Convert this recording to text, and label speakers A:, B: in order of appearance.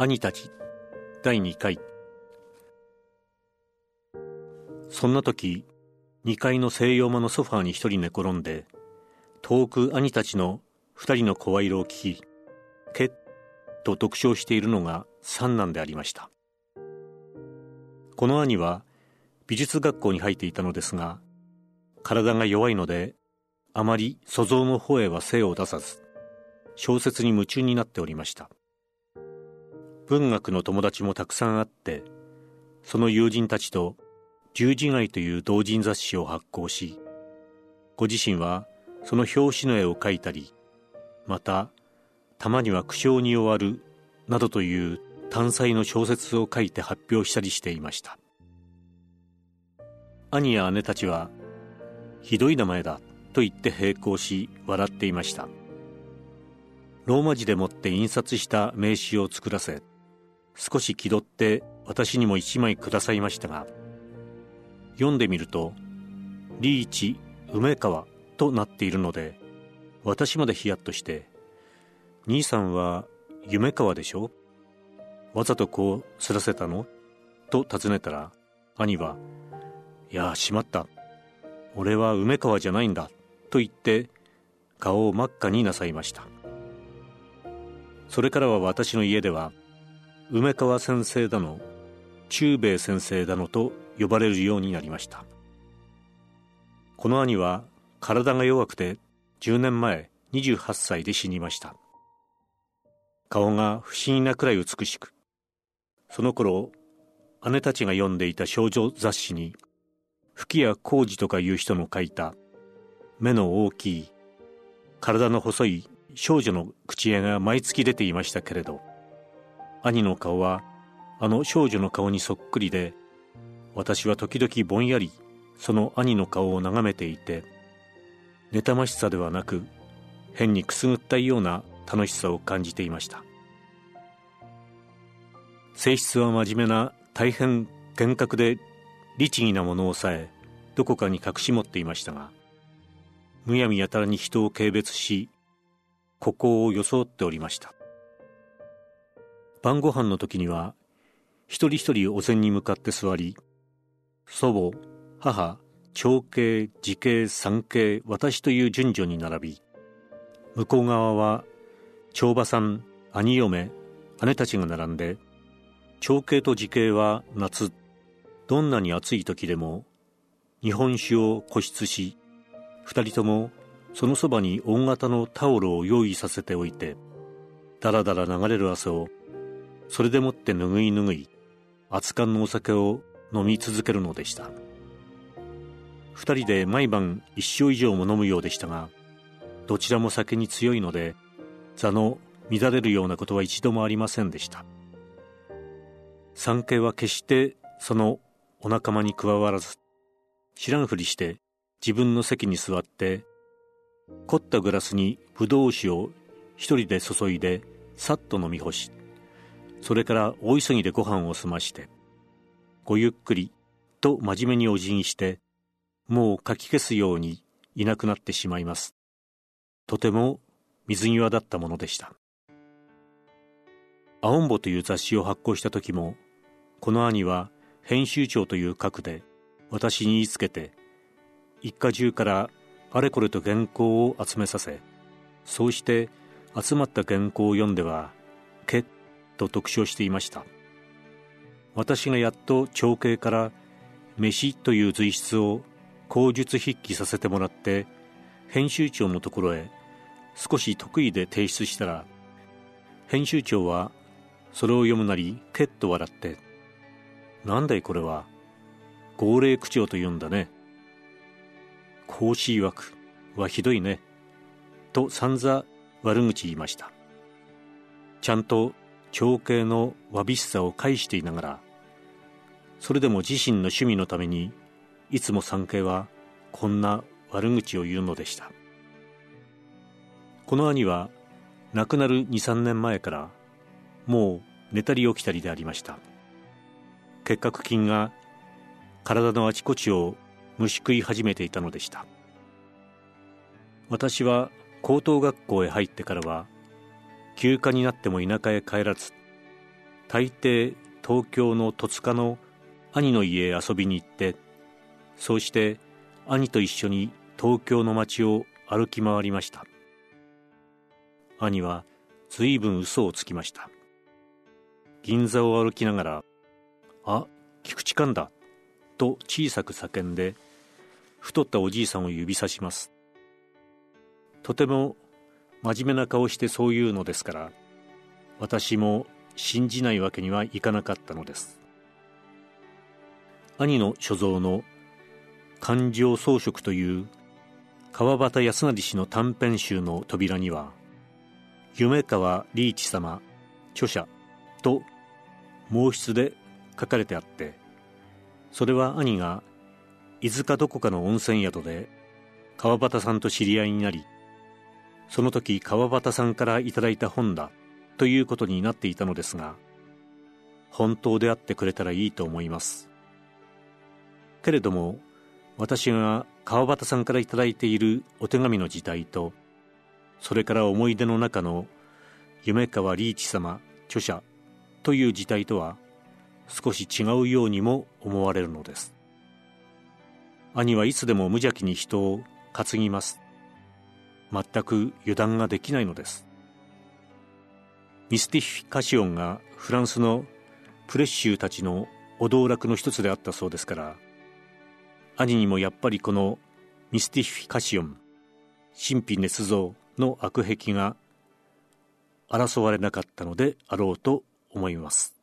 A: 兄たち第2回そんな時2階の西洋間のソファーに一人寝転んで遠く兄たちの二人の声色を聞きけっと読書しているのが三男でありました。この兄は美術学校に入っていたのですが体が弱いのであまり塑像の方へは精を出さず小説に夢中になっておりました。文学の友達もたくさんあってその友人たちと十字街という同人雑誌を発行しご自身はその表紙の絵を描いたりまたたまには苦笑に終わるなどという単細の小説を書いて発表したりしていました。兄や姉たちはひどい名前だと言って並行し笑っていました。ローマ字でもって印刷した名刺を作らせ少し気取って私にも一枚くださいましたが読んでみると「リーチ梅川」となっているので私までヒヤッとして「兄さんは夢川でしょ？わざとこうすらせたの?」と尋ねたら兄は「いやしまった。俺は梅川じゃないんだ」と言って顔を真っ赤になさいました。それからは私の家では梅川先生だの中兵衛先生だのと呼ばれるようになりました。この兄は体が弱くて10年前28歳で死にました。顔が不思議なくらい美しくその頃姉たちが読んでいた少女雑誌に吹谷浩二とかいう人の書いた目の大きい体の細い少女の口絵が毎月出ていましたけれど兄の顔はあの少女の顔にそっくりで私は時々ぼんやりその兄の顔を眺めていて妬ましさではなく変にくすぐったいような楽しさを感じていました。性質は真面目な大変厳格で律儀なものをさえどこかに隠し持っていましたがむやみやたらに人を軽蔑し孤高を装っておりました。晩ご飯の時には一人一人お膳に向かって座り祖母母長兄次兄三兄私という順序に並び向こう側は長馬さん兄嫁姉たちが並んで長兄と次兄は夏どんなに暑い時でも日本酒を固執し二人ともそのそばに大型のタオルを用意させておいてだらだら流れる汗をそれでもって拭い拭い熱燗のお酒を飲み続けるのでした。二人で毎晩一升以上も飲むようでしたがどちらも酒に強いので座の乱れるようなことは一度もありませんでした。三家は決してそのお仲間に加わらず知らんふりして自分の席に座って凝ったグラスにブドウ酒を一人で注いでさっと飲み干しそれから大急ぎでご飯を済ましてごゆっくりと真面目にお辞儀してもうかき消すようにいなくなってしまいます。とても水際だったものでした「青んぼ」という雑誌を発行した時もこの兄は編集長という格で私に言いつけて一家中からあれこれと原稿を集めさせそうして集まった原稿を読んではけと読書していました私がやっと長兄から飯という随筆を口述筆記させてもらって編集長のところへ少し得意で提出したら編集長はそれを読むなりけっと笑って「なんだいこれは号令口調と言うんだね孔子曰くはひどいね。と散々悪口言いました。ちゃんと長兄のわびしさを返していながら、それでも自身の趣味のために、いつも三兄はこんな悪口を言うのでした。この兄は亡くなる2、3年前から、もう寝たり起きたりでありました。結核菌が体のあちこちを虫食い始めていたのでした私は高等学校へ入ってからは休暇になっても田舎へ帰らず大抵東京の戸塚の兄の家へ遊びに行ってそうして兄と一緒に東京の街を歩き回りました。兄は随分嘘をつきました。銀座を歩きながら「あ菊池寛だ」と小さく叫んで太ったおじいさんを指さします。とても真面目な顔してそう言うのですから私も信じないわけにはいかなかったのです。兄の所蔵の「感情装飾」という川端康成氏の短編集の扉には夢川リーチ様著者と毛筆で書かれてあってそれは兄が伊豆かどこかの温泉宿で川端さんと知り合いになりその時川端さんからいただいた本だということになっていたのですが本当であってくれたらいいと思います。けれども私が川端さんからいただいているお手紙の字体とそれから思い出の中の夢川リーチ様著者という字体とは少し違うようにも思われるのです。兄はいつでも無邪気に人を担ぎます。全く油断ができないのです。ミスティフィカシオンがフランスのプレッシュたちのお道楽の一つであったそうですから兄にもやっぱりこのミスティフィカシオン神秘捏造の悪癖が争われなかったのであろうと思います。